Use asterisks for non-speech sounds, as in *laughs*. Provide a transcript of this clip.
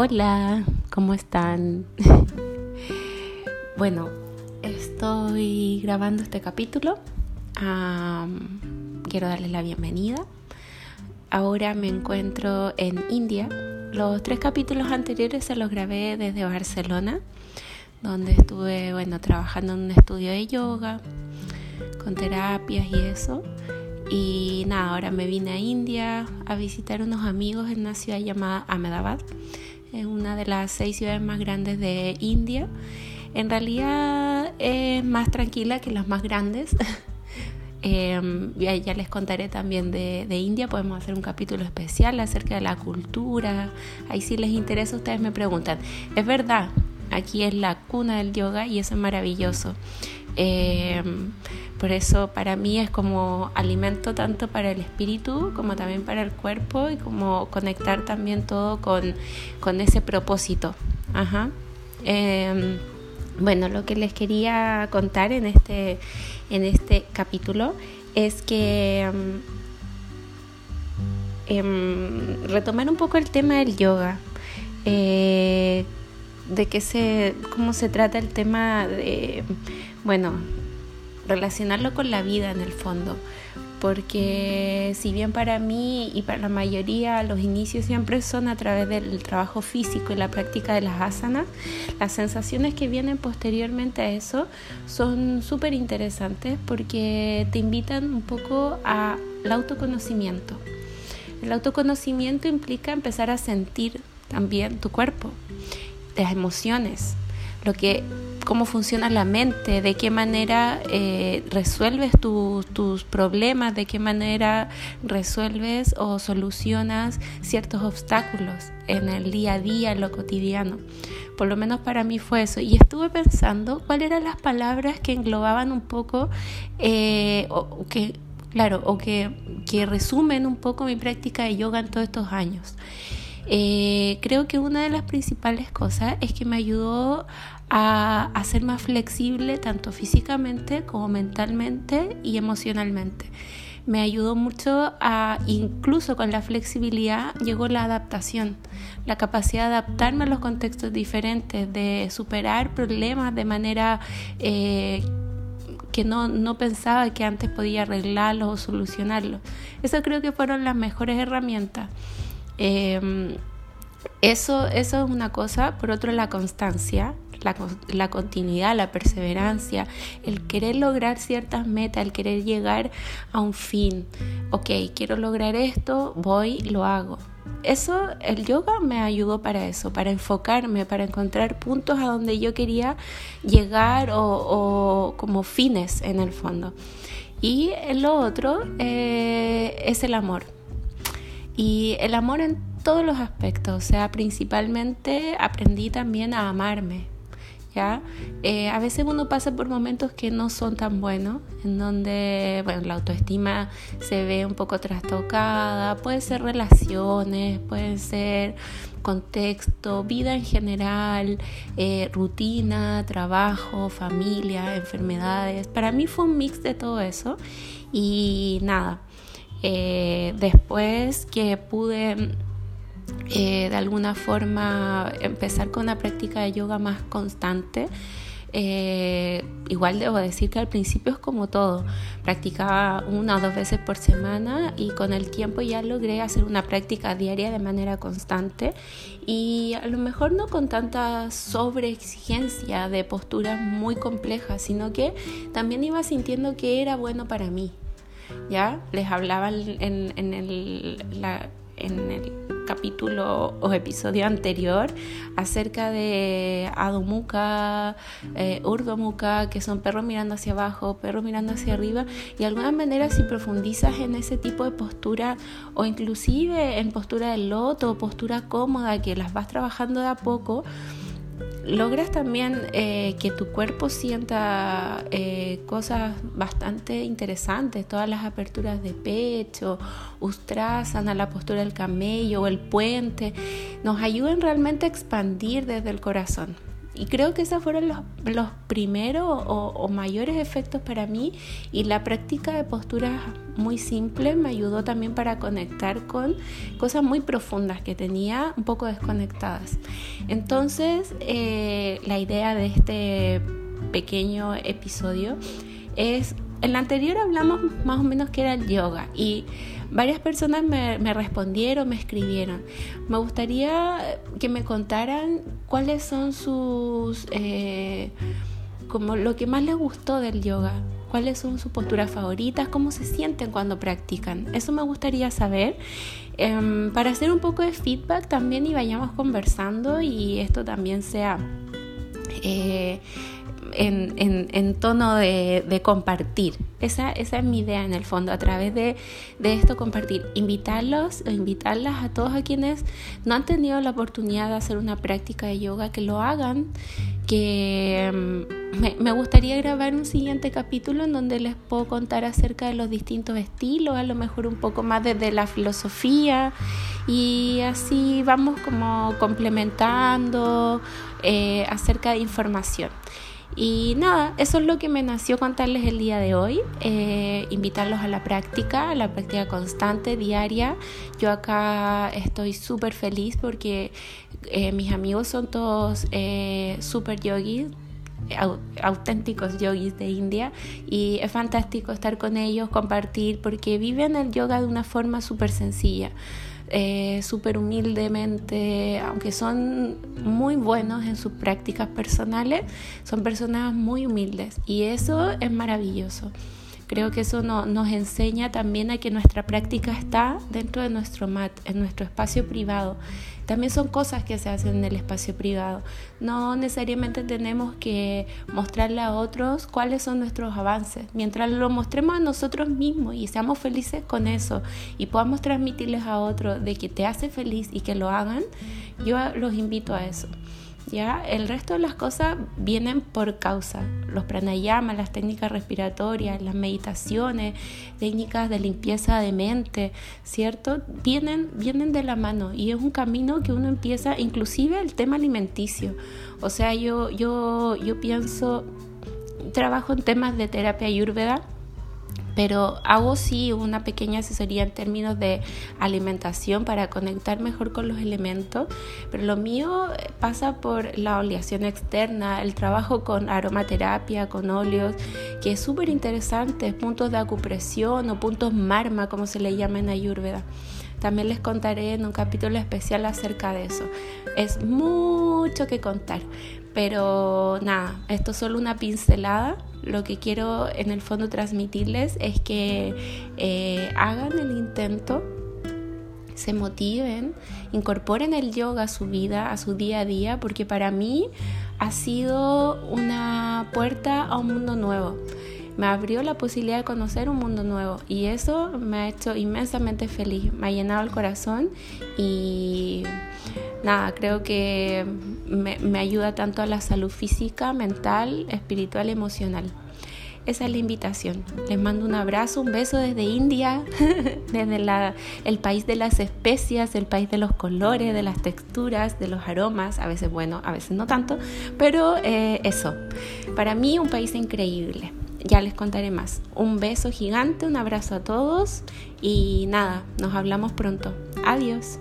Hola, ¿cómo están? *laughs* bueno, estoy grabando este capítulo. quiero darles la bienvenida. Ahora me encuentro en India. Los tres capítulos anteriores se los grabé desde Barcelona, donde estuve, bueno, trabajando en un estudio de yoga, con terapias y eso. Y nada, ahora me vine a India a visitar unos amigos en una ciudad llamada Ahmedabad es una de las seis ciudades más grandes de India. En realidad es más tranquila que las más grandes. *laughs* eh, ya, les contaré también de, de, India, podemos hacer un capítulo especial acerca de la cultura. Ahí si les interesa, ustedes me preguntan. Es verdad, aquí es la cuna del yoga y eso es maravilloso. Eh, por eso para mí es como alimento tanto para el espíritu como también para el cuerpo y como conectar también todo con, con ese propósito. Ajá. Eh, bueno, lo que les quería contar en este, en este capítulo es que eh, retomar un poco el tema del yoga. Eh, de qué se, cómo se trata el tema de, bueno, relacionarlo con la vida en el fondo. Porque si bien para mí y para la mayoría los inicios siempre son a través del trabajo físico y la práctica de las asanas, las sensaciones que vienen posteriormente a eso son súper interesantes porque te invitan un poco al autoconocimiento. El autoconocimiento implica empezar a sentir también tu cuerpo, las emociones, lo que, cómo funciona la mente, de qué manera eh, resuelves tus problemas, de qué manera resuelves o solucionas ciertos obstáculos en el día a día, en lo cotidiano. Por lo menos para mí fue eso. Y estuve pensando cuáles eran las palabras que englobaban un poco, eh, o que, claro, o que, que resumen un poco mi práctica de yoga en todos estos años. Eh, creo que una de las principales cosas es que me ayudó a, ser más flexible tanto físicamente como mentalmente y emocionalmente. Me ayudó mucho a, incluso con la flexibilidad, llegó la adaptación, la capacidad de adaptarme a los contextos diferentes, de superar problemas de manera eh, que no, no, pensaba que antes podía arreglarlos o solucionarlos. Eso creo que fueron las mejores herramientas. Em, eso, eso es una cosa. Por otro, la constancia, la, la, continuidad, la perseverancia, el querer lograr ciertas metas, el querer llegar a un fin. Ok, quiero lograr esto, voy, lo hago. Eso, el yoga me ayudó para eso, para enfocarme, para encontrar puntos a donde yo quería llegar o, o como fines en el fondo. Y lo otro eh, es el amor y el amor en todos los aspectos, o sea, principalmente aprendí también a amarme. ¿Ya? Eh, a veces uno pasa por momentos que no son tan buenos, en donde bueno, la autoestima se ve un poco trastocada, puede ser relaciones, puede ser contexto, vida en general, eh, rutina, trabajo, familia, enfermedades. Para mí fue un mix de todo eso y nada, eh, después que pude eh, de alguna forma empezar con una práctica de yoga más constante, eh, igual debo decir que al principio es como todo, practicaba una o dos veces por semana y con el tiempo ya logré hacer una práctica diaria de manera constante y a lo mejor no con tanta sobreexigencia de posturas muy complejas, sino que también iba sintiendo que era bueno para mí, ¿ya? Les hablaba en, el, capítulo o episodio anterior acerca de Adumuka, eh, Urdomuka, que son perros mirando hacia abajo, perros mirando hacia arriba, y de alguna manera si profundizas en ese tipo de postura o inclusive en postura de loto postura cómoda que las vas trabajando de a poco, logras también eh, que tu cuerpo sienta eh, cosas bastante interesantes, todas las aperturas de pecho, ustrasana, la postura del camello el puente, nos ayudan realmente a expandir desde el corazón. Y creo que esos fueron los, los primeros o, o, mayores efectos para mí y la práctica de posturas muy simple me ayudó también para conectar con cosas muy profundas que tenía un poco desconectadas. Entonces, eh, la idea de este pequeño episodio es, en la anterior hablamos más o menos que era el yoga y varias personas me, respondieron, me escribieron. Me gustaría que me contaran cuáles son sus, eh, como lo que más les gustó del yoga, cuáles son sus posturas favoritas, cómo se sienten cuando practican. Eso me gustaría saber. Em, para hacer un poco de feedback también y vayamos conversando y esto también sea... Eh, en, tono de, compartir. Esa, esa, es mi idea en el fondo, a través de, esto compartir. Invitarlos o invitarlas a todos a quienes no han tenido la oportunidad de hacer una práctica de yoga, que lo hagan, que mm, me, me, gustaría grabar un siguiente capítulo en donde les puedo contar acerca de los distintos estilos, a lo mejor un poco más desde la filosofía y así vamos como complementando eh, acerca de información. Y nada, eso es lo que me nació contarles el día de hoy, eh, invitarlos a la práctica, a la práctica constante, diaria. Yo acá estoy súper feliz porque eh, mis amigos son todos eh, súper yogis, auténticos yogis de India. Y es fantástico estar con ellos, compartir, porque viven el yoga de una forma súper sencilla eh, súper humildemente, aunque son muy buenos en sus prácticas personales, son personas muy humildes y eso es maravilloso. Creo que eso nos enseña también a que nuestra práctica está dentro de nuestro mat, en nuestro espacio privado. También son cosas que se hacen en el espacio privado. No necesariamente tenemos que mostrarle a otros cuáles son nuestros avances. Mientras lo mostremos a nosotros mismos y seamos felices con eso y podamos transmitirles a otros de que te hace feliz y que lo hagan, yo los invito a eso. ¿Ya? El resto de las cosas vienen por causa. Los pranayamas, las técnicas respiratorias, las meditaciones, técnicas de limpieza de mente, ¿cierto? Vienen, vienen de la mano y es un camino que uno empieza, inclusive el tema alimenticio. O sea, yo, yo, yo pienso, trabajo en temas de terapia ayurveda pero hago sí una pequeña asesoría en términos de alimentación para conectar mejor con los elementos, pero lo mío pasa por la oleación externa, el trabajo con aromaterapia, con óleos, que es súper interesante, puntos de acupresión o puntos marma, como se le llama en Ayurveda. También les contaré en un capítulo especial acerca de eso. Es mucho que contar, pero nada, esto es solo una pincelada lo que quiero en el fondo transmitirles es que eh, hagan el intento, se motiven, incorporen el yoga a su vida, a su día a día, porque para mí ha sido una puerta a un mundo nuevo. Me abrió la posibilidad de conocer un mundo nuevo y eso me ha hecho inmensamente feliz, me ha llenado el corazón y nada, creo que me, ayuda tanto a la salud física, mental, espiritual, emocional. Esa es la invitación. Les mando un abrazo, un beso desde India, *laughs* desde el país de las especias, el país de los colores, de las texturas, de los aromas, a veces bueno, a veces no tanto, pero eh, eso, para mí un país increíble. Ya les contaré más. Un beso gigante, un abrazo a todos y nada, nos hablamos pronto. Adiós.